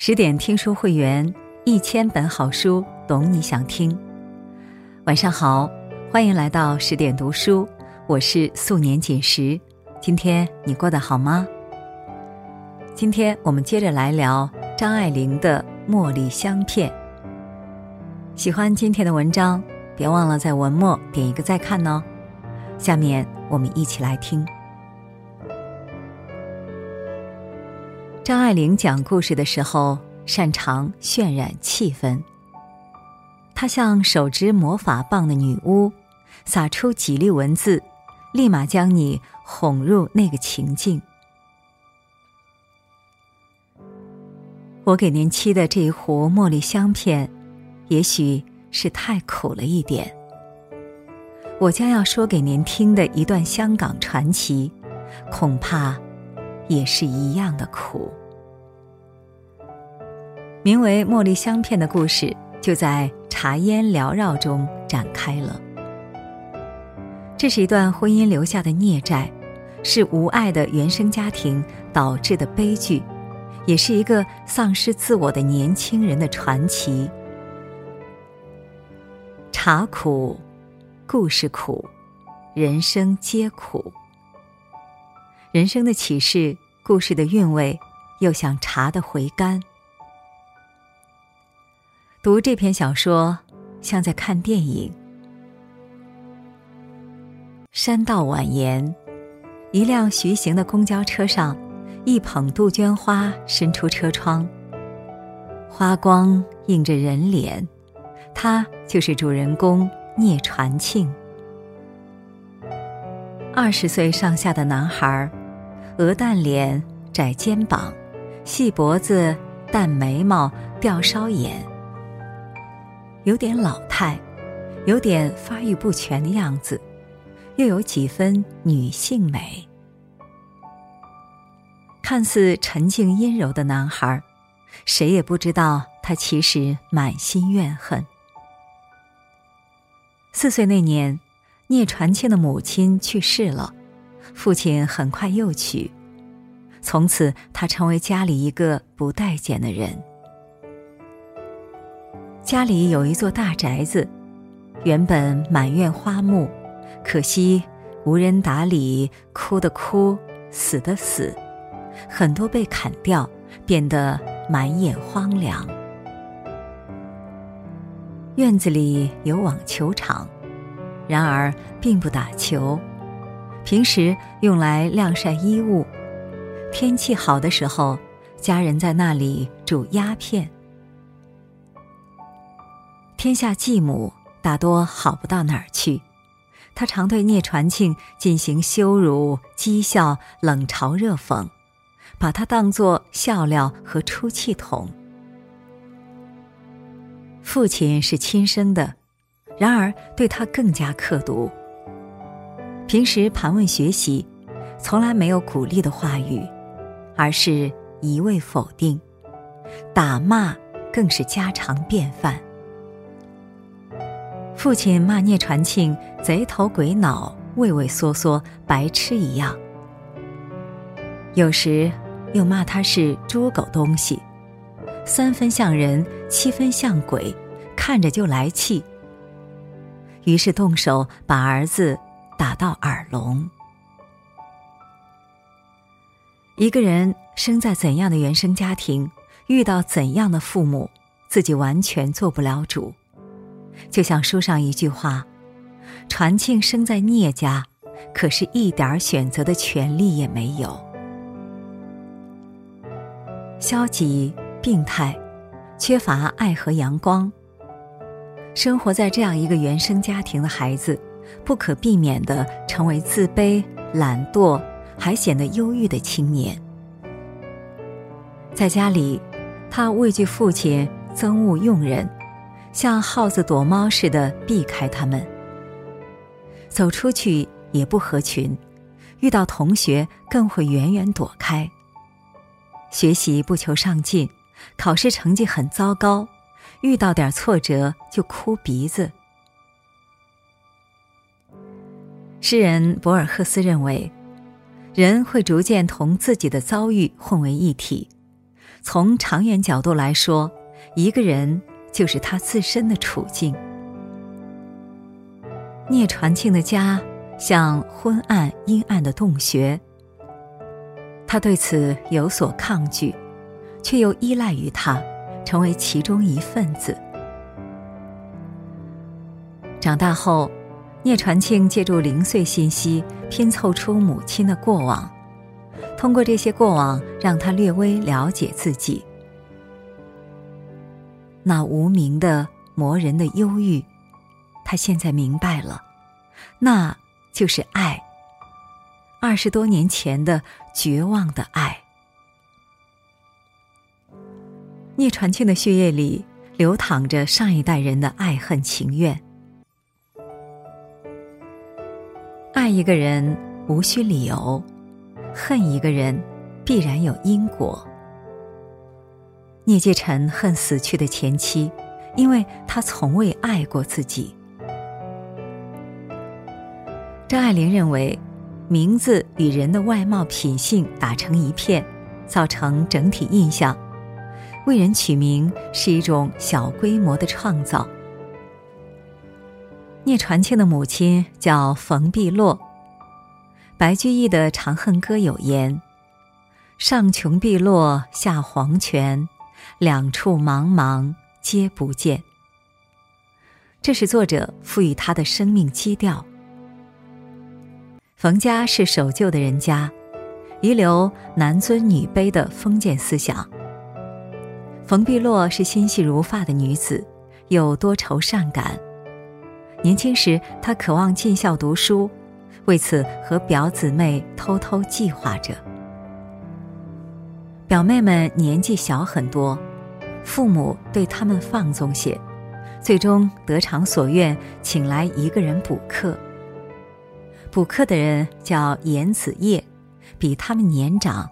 十点听书会员，一千本好书，懂你想听。晚上好，欢迎来到十点读书，我是素年锦时。今天你过得好吗？今天我们接着来聊张爱玲的《茉莉香片》。喜欢今天的文章，别忘了在文末点一个再看哦。下面我们一起来听。张爱玲讲故事的时候，擅长渲染气氛。她像手执魔法棒的女巫，撒出几粒文字，立马将你哄入那个情境。我给您沏的这一壶茉莉香片，也许是太苦了一点。我将要说给您听的一段香港传奇，恐怕也是一样的苦。名为《茉莉香片》的故事，就在茶烟缭绕中展开了。这是一段婚姻留下的孽债，是无爱的原生家庭导致的悲剧，也是一个丧失自我的年轻人的传奇。茶苦，故事苦，人生皆苦。人生的启示，故事的韵味，又像茶的回甘。读这篇小说，像在看电影。山道蜿蜒，一辆徐行的公交车上，一捧杜鹃花伸出车窗，花光映着人脸，他就是主人公聂传庆。二十岁上下的男孩，鹅蛋脸、窄肩膀、细脖子、淡眉毛、吊梢眼。有点老态，有点发育不全的样子，又有几分女性美。看似沉静阴柔的男孩，谁也不知道他其实满心怨恨。四岁那年，聂传庆的母亲去世了，父亲很快又娶，从此他成为家里一个不待见的人。家里有一座大宅子，原本满院花木，可惜无人打理，枯的枯，死的死，很多被砍掉，变得满眼荒凉。院子里有网球场，然而并不打球，平时用来晾晒衣物，天气好的时候，家人在那里煮鸦片。天下继母大多好不到哪儿去，他常对聂传庆进行羞辱、讥笑、冷嘲热讽，把他当作笑料和出气筒。父亲是亲生的，然而对他更加刻毒。平时盘问学习，从来没有鼓励的话语，而是一味否定，打骂更是家常便饭。父亲骂聂传庆贼头鬼脑、畏畏缩缩、白痴一样，有时又骂他是猪狗东西，三分像人，七分像鬼，看着就来气。于是动手把儿子打到耳聋。一个人生在怎样的原生家庭，遇到怎样的父母，自己完全做不了主。就像书上一句话：“传庆生在聂家，可是一点选择的权利也没有。消极、病态，缺乏爱和阳光。生活在这样一个原生家庭的孩子，不可避免的成为自卑、懒惰，还显得忧郁的青年。在家里，他畏惧父亲憎恶佣人。”像耗子躲猫似的避开他们，走出去也不合群，遇到同学更会远远躲开。学习不求上进，考试成绩很糟糕，遇到点挫折就哭鼻子。诗人博尔赫斯认为，人会逐渐同自己的遭遇混为一体，从长远角度来说，一个人就是他自身的处境。聂传庆的家像昏暗阴暗的洞穴，他对此有所抗拒，却又依赖于他，成为其中一份子。长大后，聂传庆借助零碎信息拼凑出母亲的过往，通过这些过往，让他略微了解自己。那无名的磨人的忧郁。他现在明白了，那就是爱。二十多年前的绝望的爱。聂传庆的血液里流淌着上一代人的爱恨情怨。爱一个人无需理由，恨一个人必然有因果。聂介臣恨死去的前妻，因为他从未爱过自己。张爱玲认为，名字与人的外貌品性打成一片，造成整体印象。为人取名是一种小规模的创造。聂传庆的母亲叫冯碧落。白居易的《长恨歌》有言：“上穷碧落下黄泉，两处茫茫皆不见。”这是作者赋予他的生命基调。冯家是守旧的人家，遗留男尊女卑的封建思想。冯碧落是心细如发的女子，又多愁善感。年轻时，她渴望进校读书，为此和表姊妹偷偷计划着。表妹们年纪小很多，父母对他们放纵些，最终得偿所愿，请来一个人补课。补课的人叫严子业，比他们年长，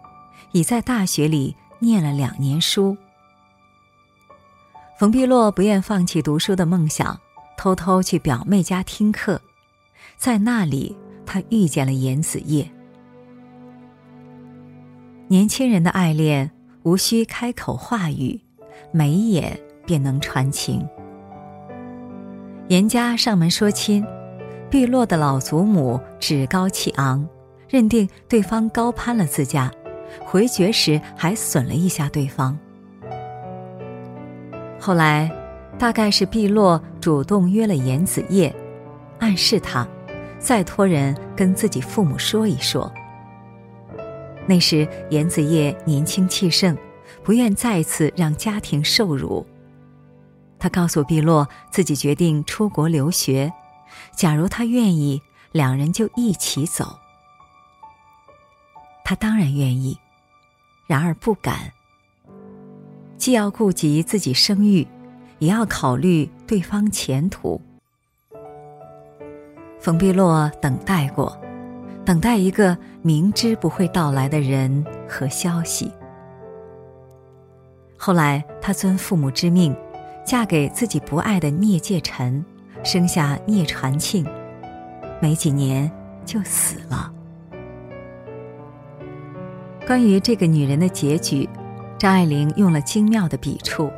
已在大学里念了两年书。冯碧落不愿放弃读书的梦想，偷偷去表妹家听课，在那里，他遇见了严子业。年轻人的爱恋无需开口话语，眉眼便能传情。严家上门说亲。碧落的老祖母趾高气昂，认定对方高攀了自家，回绝时还损了一下对方。后来，大概是碧落主动约了严子夜，暗示他，再托人跟自己父母说一说。那时严子业年轻气盛，不愿再次让家庭受辱。他告诉碧落，自己决定出国留学。假如他愿意，两人就一起走。他当然愿意，然而不敢。既要顾及自己声誉，也要考虑对方前途。冯碧落等待过，等待一个明知不会到来的人和消息。后来，她遵父母之命，嫁给自己不爱的聂介臣。生下聂传庆，没几年就死了。关于这个女人的结局，张爱玲用了精妙的笔触。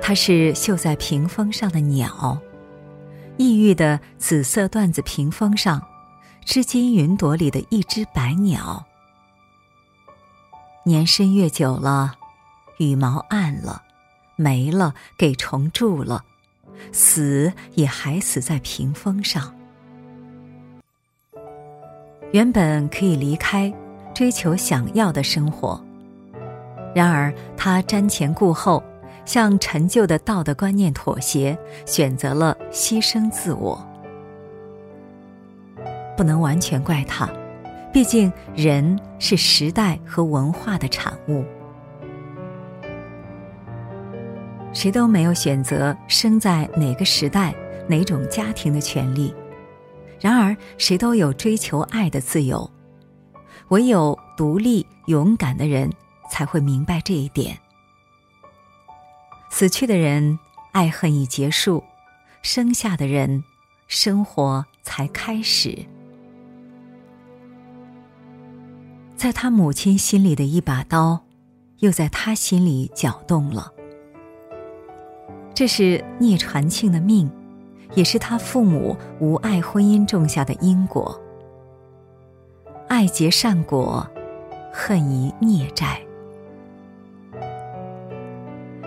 她是绣在屏风上的鸟，异域的紫色缎子屏风上，织金云朵里的一只白鸟。年深月久了，羽毛暗了，没了，给虫蛀了。死也还死在屏风上。原本可以离开，追求想要的生活，然而他瞻前顾后，向陈旧的道德观念妥协，选择了牺牲自我。不能完全怪他，毕竟人是时代和文化的产物。谁都没有选择生在哪个时代、哪种家庭的权利，然而谁都有追求爱的自由。唯有独立勇敢的人才会明白这一点。死去的人，爱恨已结束；生下的人，生活才开始。在他母亲心里的一把刀，又在他心里搅动了。这是聂传庆的命，也是他父母无爱婚姻种下的因果。爱结善果，恨遗孽债。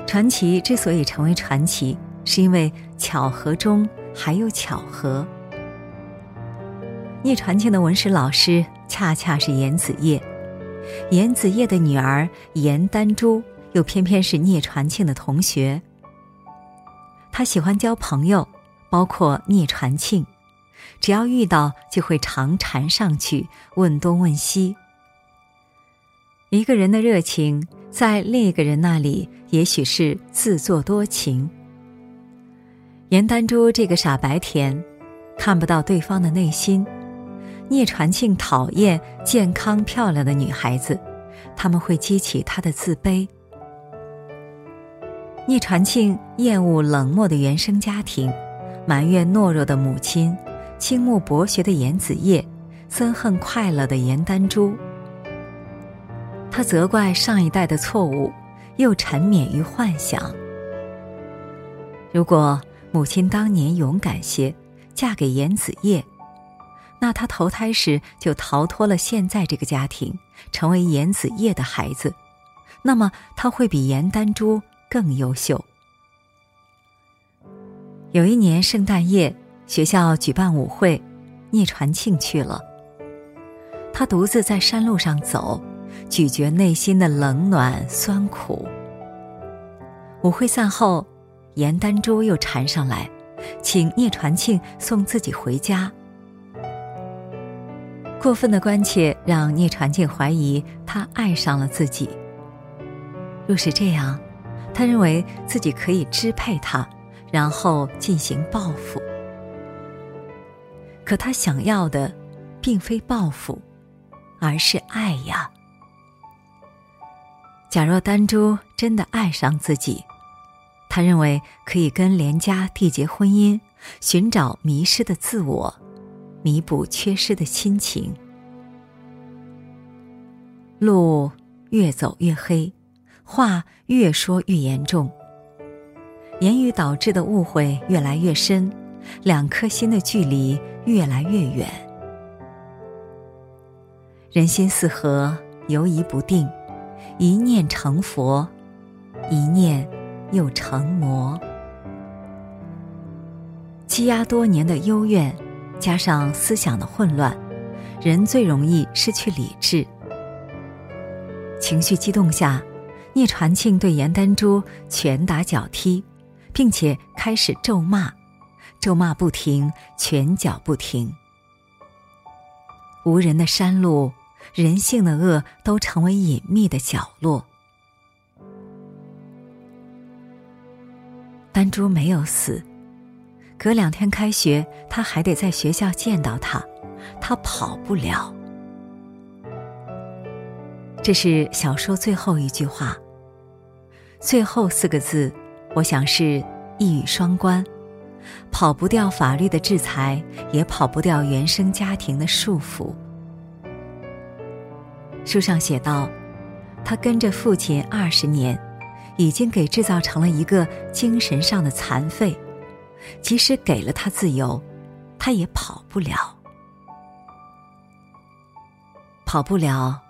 传奇之所以成为传奇，是因为巧合中还有巧合。聂传庆的文史老师恰恰是严子业，严子业的女儿严丹珠又偏偏是聂传庆的同学。他喜欢交朋友，包括聂传庆，只要遇到就会常缠上去问东问西。一个人的热情，在另一个人那里也许是自作多情。严丹珠这个傻白甜，看不到对方的内心。聂传庆讨厌健康漂亮的女孩子，他们会激起他的自卑。聂传庆厌恶冷漠的原生家庭，埋怨懦弱的母亲，倾慕博学的严子业，憎恨快乐的严丹珠。他责怪上一代的错误，又沉湎于幻想。如果母亲当年勇敢些，嫁给严子业。那他投胎时就逃脱了现在这个家庭，成为严子夜的孩子，那么他会比严丹珠更优秀。有一年圣诞夜，学校举办舞会，聂传庆去了。他独自在山路上走，咀嚼内心的冷暖酸苦。舞会散后，严丹珠又缠上来，请聂传庆送自己回家。过分的关切让聂传庆怀疑他爱上了自己。若是这样，他认为自己可以支配他，然后进行报复。可他想要的，并非报复，而是爱呀。假若丹珠真的爱上自己，他认为可以跟连家缔结婚姻，寻找迷失的自我。弥补缺失的亲情。路越走越黑，话越说越严重。言语导致的误会越来越深，两颗心的距离越来越远。人心似河，游移不定，一念成佛，一念又成魔。积压多年的幽怨。加上思想的混乱，人最容易失去理智。情绪激动下，聂传庆对严丹珠拳打脚踢，并且开始咒骂，咒骂不停，拳脚不停。无人的山路，人性的恶都成为隐秘的角落。丹珠没有死。隔两天开学，他还得在学校见到他，他跑不了。这是小说最后一句话。最后四个字，我想是一语双关，跑不掉法律的制裁，也跑不掉原生家庭的束缚。书上写道，他跟着父亲二十年，已经给制造成了一个精神上的残废。即使给了他自由，他也跑不了。跑不了，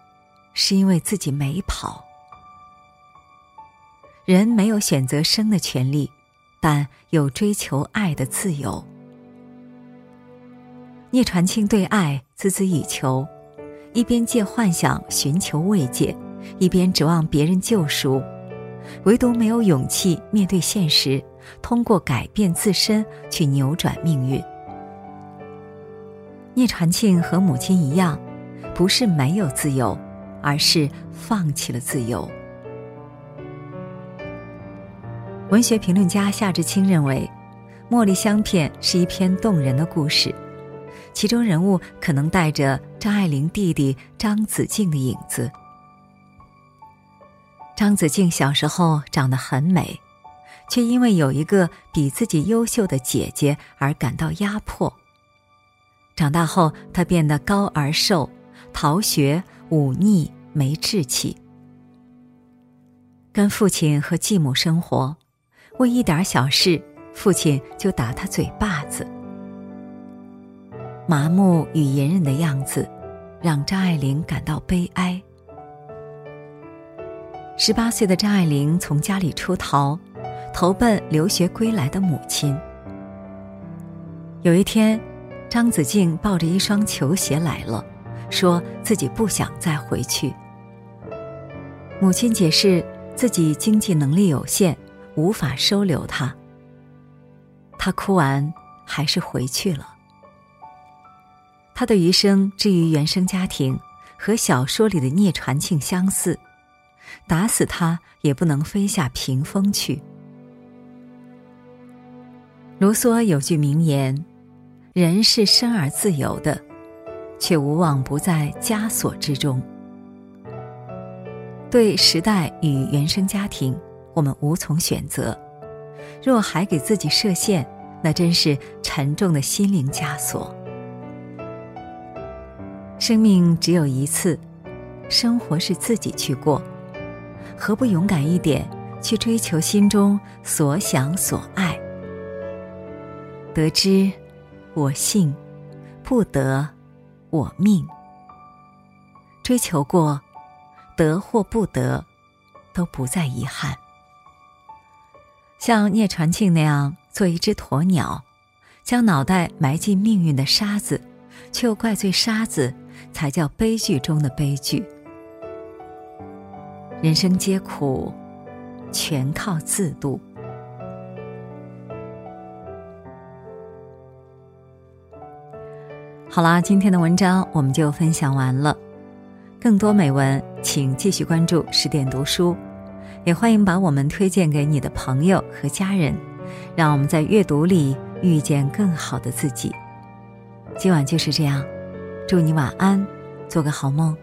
是因为自己没跑。人没有选择生的权利，但有追求爱的自由。聂传庆对爱孜孜以求，一边借幻想寻求慰藉，一边指望别人救赎，唯独没有勇气面对现实。通过改变自身去扭转命运。聂传庆和母亲一样，不是没有自由，而是放弃了自由。文学评论家夏志清认为，《茉莉香片》是一篇动人的故事，其中人物可能带着张爱玲弟弟张子静的影子。张子静小时候长得很美。却因为有一个比自己优秀的姐姐而感到压迫。长大后，她变得高而瘦，逃学、忤逆、没志气。跟父亲和继母生活，为一点小事，父亲就打他嘴巴子。麻木与隐忍的样子，让张爱玲感到悲哀。十八岁的张爱玲从家里出逃，投奔留学归来的母亲。有一天，张子静抱着一双球鞋来了，说自己不想再回去。母亲解释自己经济能力有限，无法收留他。他哭完，还是回去了。他的余生至于原生家庭，和小说里的聂传庆相似。打死他也不能飞下屏风去。卢梭有句名言：“人是生而自由的，却无往不在枷锁之中。”对时代与原生家庭，我们无从选择。若还给自己设限，那真是沉重的心灵枷锁。生命只有一次，生活是自己去过。何不勇敢一点，去追求心中所想所爱？得之，我幸；不得，我命。追求过，得或不得，都不再遗憾。像聂传庆那样做一只鸵鸟，将脑袋埋进命运的沙子，却又怪罪沙子，才叫悲剧中的悲剧。人生皆苦，全靠自渡。好啦，今天的文章我们就分享完了。更多美文，请继续关注十点读书，也欢迎把我们推荐给你的朋友和家人，让我们在阅读里遇见更好的自己。今晚就是这样，祝你晚安，做个好梦。